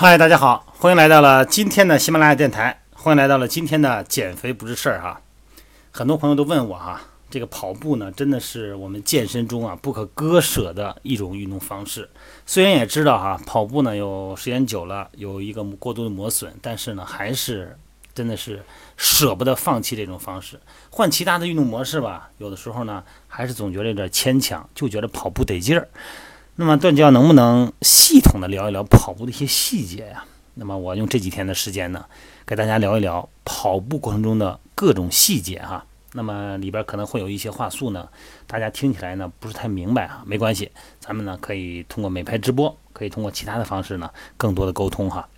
嗨，大家好，欢迎来到了今天的喜马拉雅电台，欢迎来到了今天的减肥不是事儿哈。很多朋友都问我哈，这个跑步呢，真的是我们健身中啊不可割舍的一种运动方式。虽然也知道哈，跑步呢有时间久了有一个过度的磨损，但是呢，还是真的是舍不得放弃这种方式。换其他的运动模式吧，有的时候呢，还是总觉得有点牵强，就觉得跑步得劲儿。那么段教能不能系统的聊一聊跑步的一些细节呀？那么我用这几天的时间呢，给大家聊一聊跑步过程中的各种细节哈。那么里边可能会有一些话术呢，大家听起来呢不是太明白哈，没关系，咱们呢可以通过美拍直播，可以通过其他的方式呢，更多的沟通哈。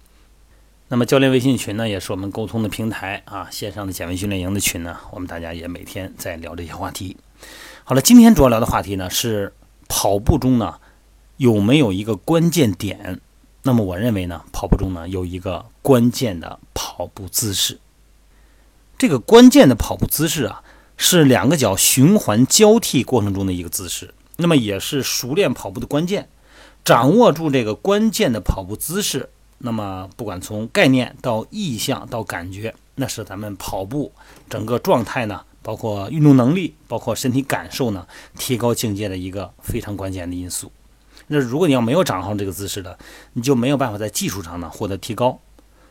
那么教练微信群呢，也是我们沟通的平台啊，线上的减肥训练营的群呢，我们大家也每天在聊这些话题。好了，今天主要聊的话题呢是跑步中呢。有没有一个关键点？那么我认为呢，跑步中呢有一个关键的跑步姿势。这个关键的跑步姿势啊，是两个脚循环交替过程中的一个姿势。那么也是熟练跑步的关键。掌握住这个关键的跑步姿势，那么不管从概念到意向到感觉，那是咱们跑步整个状态呢，包括运动能力，包括身体感受呢，提高境界的一个非常关键的因素。那如果你要没有掌握这个姿势的，你就没有办法在技术上呢获得提高。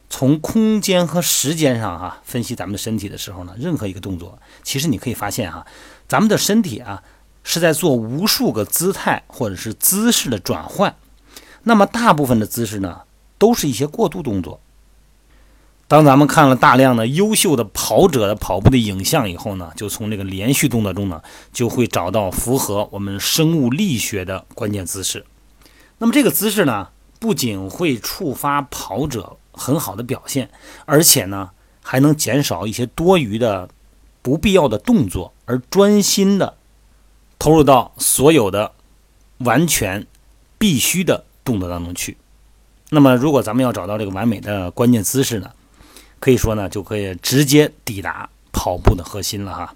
从空间和时间上哈分析咱们的身体的时候呢，任何一个动作，其实你可以发现哈，咱们的身体啊是在做无数个姿态或者是姿势的转换。那么大部分的姿势呢，都是一些过渡动作。当咱们看了大量的优秀的跑者的跑步的影像以后呢，就从这个连续动作中呢，就会找到符合我们生物力学的关键姿势。那么这个姿势呢，不仅会触发跑者很好的表现，而且呢，还能减少一些多余的、不必要的动作，而专心的投入到所有的完全必须的动作当中去。那么，如果咱们要找到这个完美的关键姿势呢？可以说呢，就可以直接抵达跑步的核心了哈。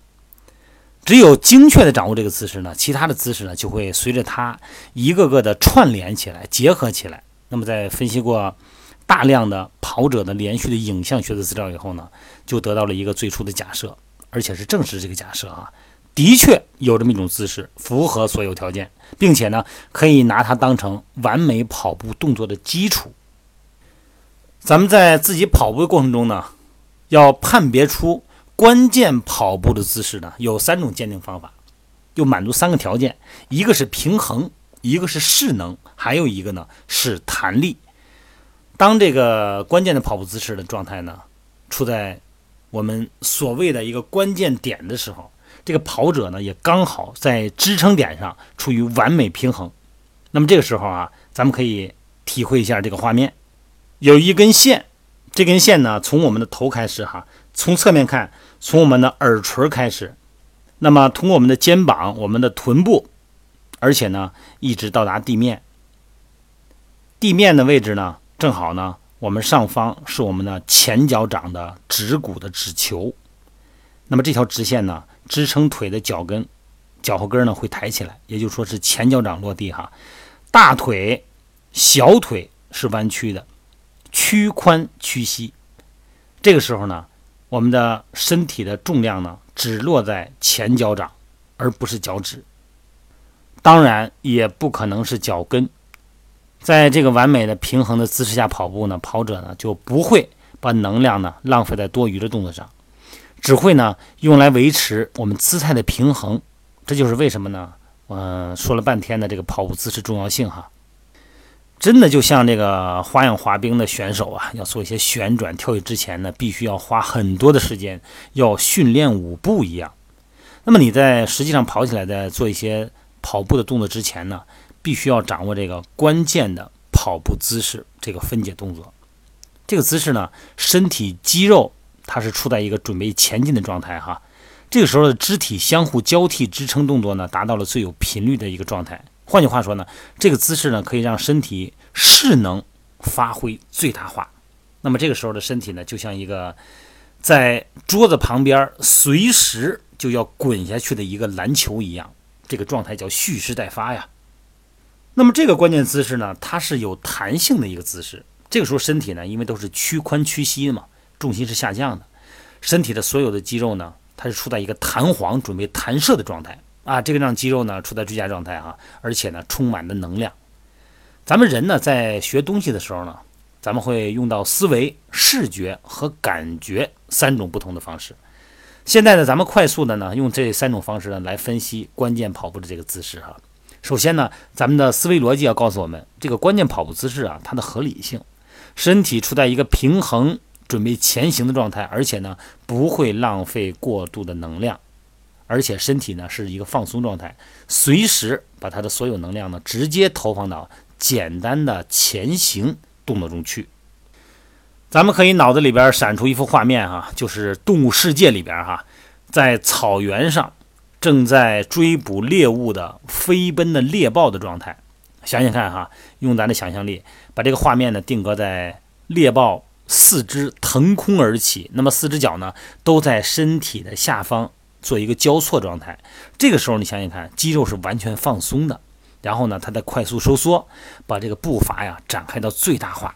只有精确的掌握这个姿势呢，其他的姿势呢就会随着它一个个的串联起来、结合起来。那么在分析过大量的跑者的连续的影像学的资料以后呢，就得到了一个最初的假设，而且是证实这个假设啊，的确有这么一种姿势符合所有条件，并且呢可以拿它当成完美跑步动作的基础。咱们在自己跑步的过程中呢，要判别出关键跑步的姿势呢，有三种鉴定方法，就满足三个条件：一个是平衡，一个是势能，还有一个呢是弹力。当这个关键的跑步姿势的状态呢，处在我们所谓的一个关键点的时候，这个跑者呢也刚好在支撑点上处于完美平衡。那么这个时候啊，咱们可以体会一下这个画面。有一根线，这根线呢，从我们的头开始哈，从侧面看，从我们的耳垂开始，那么通过我们的肩膀、我们的臀部，而且呢，一直到达地面。地面的位置呢，正好呢，我们上方是我们的前脚掌的趾骨的趾球。那么这条直线呢，支撑腿的脚跟，脚后跟呢会抬起来，也就说是前脚掌落地哈。大腿、小腿是弯曲的。屈髋屈膝，这个时候呢，我们的身体的重量呢只落在前脚掌，而不是脚趾，当然也不可能是脚跟。在这个完美的平衡的姿势下跑步呢，跑者呢就不会把能量呢浪费在多余的动作上，只会呢用来维持我们姿态的平衡。这就是为什么呢？嗯，说了半天的这个跑步姿势重要性哈。真的就像这个花样滑冰的选手啊，要做一些旋转跳跃之前呢，必须要花很多的时间，要训练舞步一样。那么你在实际上跑起来，在做一些跑步的动作之前呢，必须要掌握这个关键的跑步姿势，这个分解动作。这个姿势呢，身体肌肉它是处在一个准备前进的状态哈。这个时候的肢体相互交替支撑动作呢，达到了最有频率的一个状态。换句话说呢，这个姿势呢可以让身体势能发挥最大化。那么这个时候的身体呢，就像一个在桌子旁边随时就要滚下去的一个篮球一样，这个状态叫蓄势待发呀。那么这个关键姿势呢，它是有弹性的一个姿势。这个时候身体呢，因为都是屈髋屈膝嘛，重心是下降的，身体的所有的肌肉呢，它是处在一个弹簧准备弹射的状态啊，这个让肌肉呢处在最佳状态啊，而且呢充满的能量。咱们人呢在学东西的时候呢，咱们会用到思维、视觉和感觉三种不同的方式。现在呢，咱们快速的呢用这三种方式呢来分析关键跑步的这个姿势哈。首先呢，咱们的思维逻辑要告诉我们，这个关键跑步姿势啊，它的合理性。身体处在一个平衡、准备前行的状态，而且呢不会浪费过度的能量，而且身体呢是一个放松状态，随时把它的所有能量呢直接投放到简单的前行动作中去。咱们可以脑子里边闪出一幅画面哈，就是动物世界里边哈，在草原上正在追捕猎物的飞奔的猎豹的状态。想想看哈，用咱的想象力，把这个画面呢定格在猎豹四肢腾空而起，那么四只脚呢都在身体的下方做一个交错状态。这个时候你想想看，肌肉是完全放松的，然后呢它在快速收缩，把这个步伐呀展开到最大化。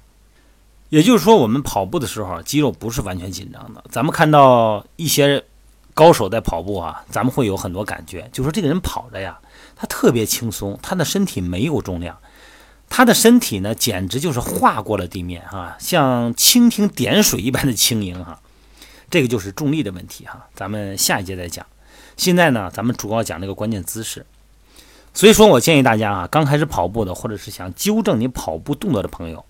也就是说，我们跑步的时候，肌肉不是完全紧张的。咱们看到一些高手在跑步啊，咱们会有很多感觉，就说这个人跑着呀。他特别轻松，他的身体没有重量，他的身体呢，简直就是划过了地面啊，像蜻蜓点水一般的轻盈哈。这个就是重力的问题哈，咱们下一节再讲。现在呢，咱们主要讲这个关键姿势。所以说我建议大家啊，刚开始跑步的，或者是想纠正你跑步动作的朋友，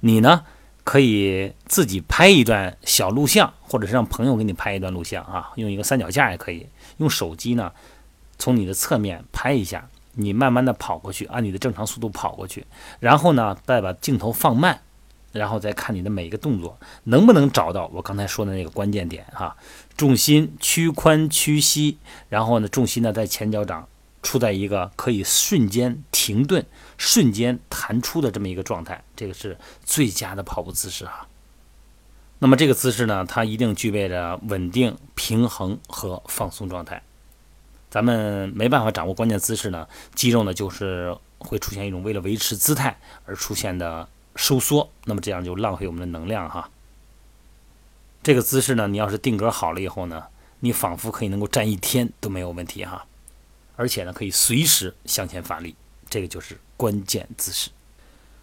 你呢可以自己拍一段小录像，或者是让朋友给你拍一段录像啊，用一个三脚架也可以，用手机呢。从你的侧面拍一下，你慢慢的跑过去，按你的正常速度跑过去，然后呢，再把镜头放慢，然后再看你的每一个动作能不能找到我刚才说的那个关键点哈，重心屈髋屈膝，然后呢，重心呢在前脚掌处在一个可以瞬间停顿、瞬间弹出的这么一个状态，这个是最佳的跑步姿势哈。那么这个姿势呢，它一定具备着稳定、平衡和放松状态。咱们没办法掌握关键姿势呢，肌肉呢就是会出现一种为了维持姿态而出现的收缩，那么这样就浪费我们的能量哈。这个姿势呢，你要是定格好了以后呢，你仿佛可以能够站一天都没有问题哈，而且呢可以随时向前发力，这个就是关键姿势。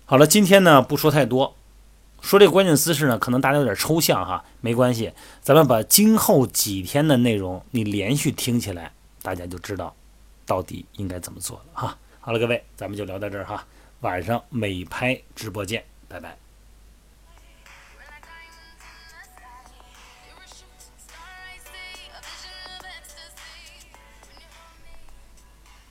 好了，今天呢不说太多，说这个关键姿势呢，可能大家有点抽象哈，没关系，咱们把今后几天的内容你连续听起来。大家就知道到底应该怎么做了哈。好了，各位，咱们就聊到这儿哈。晚上美拍直播见，拜拜。